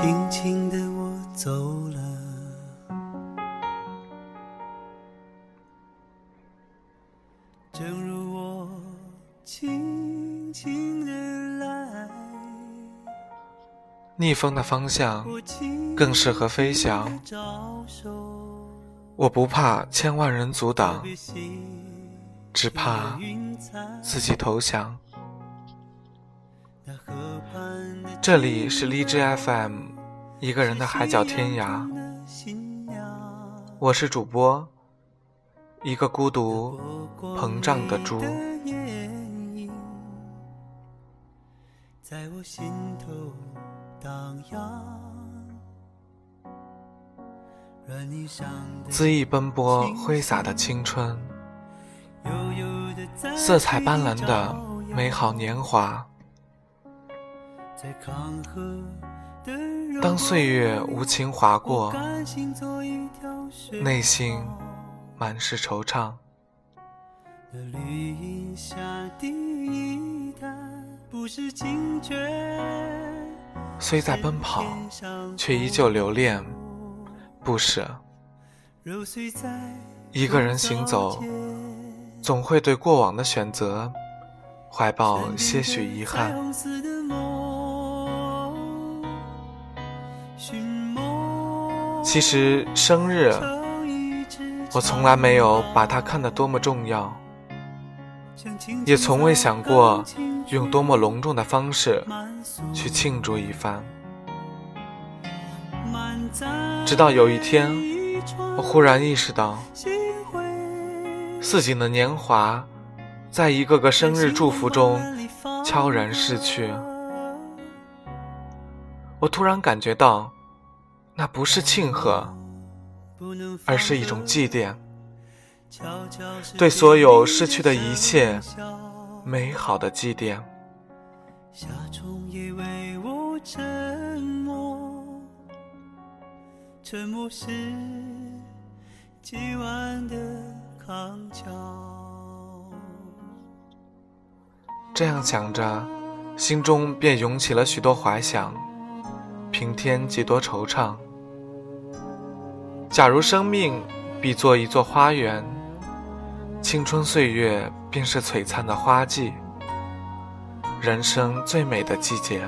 轻轻的我走了，正如我轻轻的来，逆风的方向更适合飞翔。我不怕千万人阻挡，只怕，自己投降。这里是荔枝 FM，一个人的海角天涯，我是主播，一个孤独膨胀的猪。在我心头荡漾，恣意奔波挥洒的青春，色彩斑斓的美好年华。当岁月无情划过，内心满是惆怅。绿荫下不是清泉，虽在奔跑，却依旧留恋不舍。一个人行走，总会对过往的选择怀抱些许遗憾。其实生日，我从来没有把它看得多么重要，也从未想过用多么隆重的方式去庆祝一番。直到有一天，我忽然意识到，似锦的年华，在一个个生日祝福中悄然逝去。我突然感觉到，那不是庆贺，而是一种祭奠，对所有失去的一切美好的祭奠。夏虫也为我沉默，沉默是今晚的康桥。这样想着，心中便涌起了许多怀想，平添几多惆怅。假如生命比作一座花园，青春岁月便是璀璨的花季，人生最美的季节。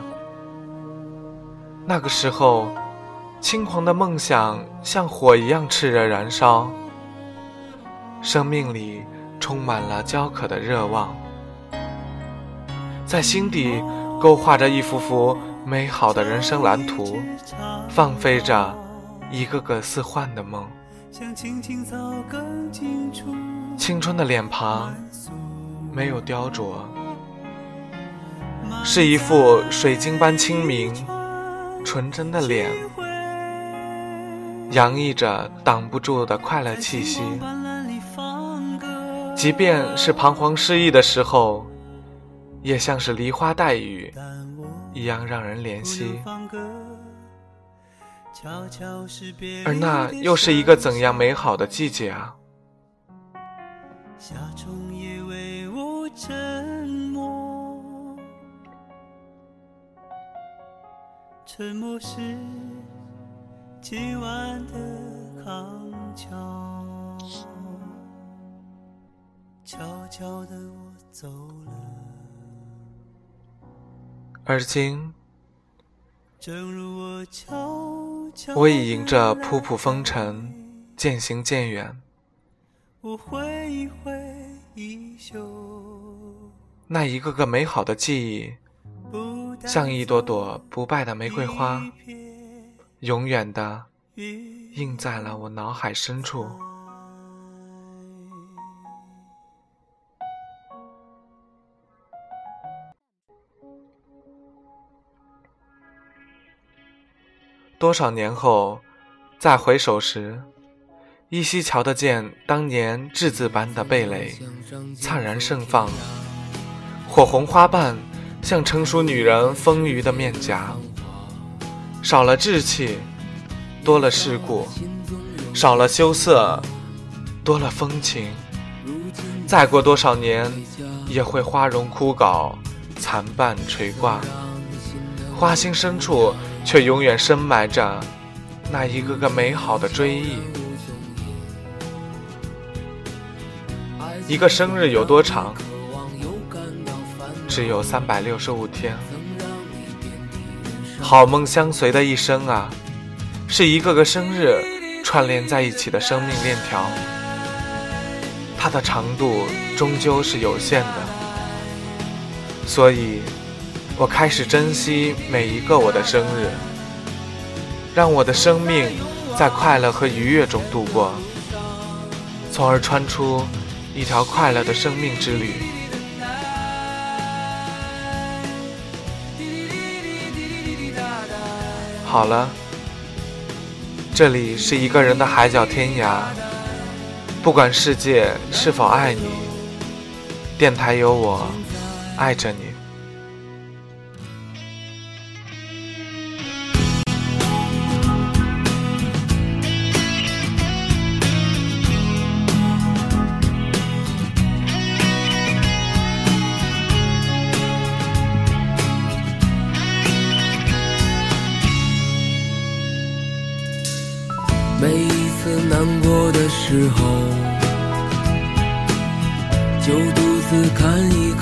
那个时候，轻狂的梦想像火一样炽热燃烧，生命里充满了焦渴的热望。在心底勾画着一幅幅美好的人生蓝图，放飞着一个个似幻的梦。青春的脸庞没有雕琢，是一副水晶般清明、纯真的脸，洋溢着挡不住的快乐气息。即便是彷徨失意的时候，也像是梨花带雨一样让人怜惜。而那又是一个怎样美好的季节啊！夏虫也为我沉默，沉默是今晚的康桥。悄悄的我走了，而今，我已迎着仆仆风尘，渐行渐远。那一个个美好的记忆，像一朵朵不败的玫瑰花，永远的印在了我脑海深处。多少年后，再回首时，依稀瞧得见当年稚子般的蓓蕾，灿然盛放，火红花瓣像成熟女人丰腴的面颊。少了稚气，多了世故；少了羞涩，多了风情。再过多少年，也会花容枯槁，残瓣垂挂。花心深处却永远深埋着那一个个美好的追忆。一个生日有多长？只有三百六十五天。好梦相随的一生啊，是一个个生日串联在一起的生命链条。它的长度终究是有限的，所以，我开始珍惜每一个我的生日，让我的生命在快乐和愉悦中度过，从而穿出一条快乐的生命之旅。好了，这里是一个人的海角天涯。不管世界是否爱你，电台有我，爱着你。时候，就独自看一看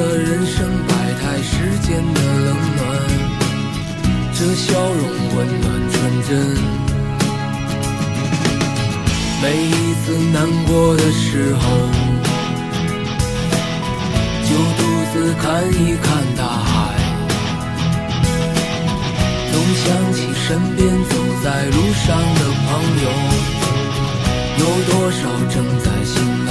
了人生百态世间的冷暖。这笑容温暖纯真，每一次难过的时候，就独自看一看大海，总想起身边走在路上的朋友，有多少正在醒来，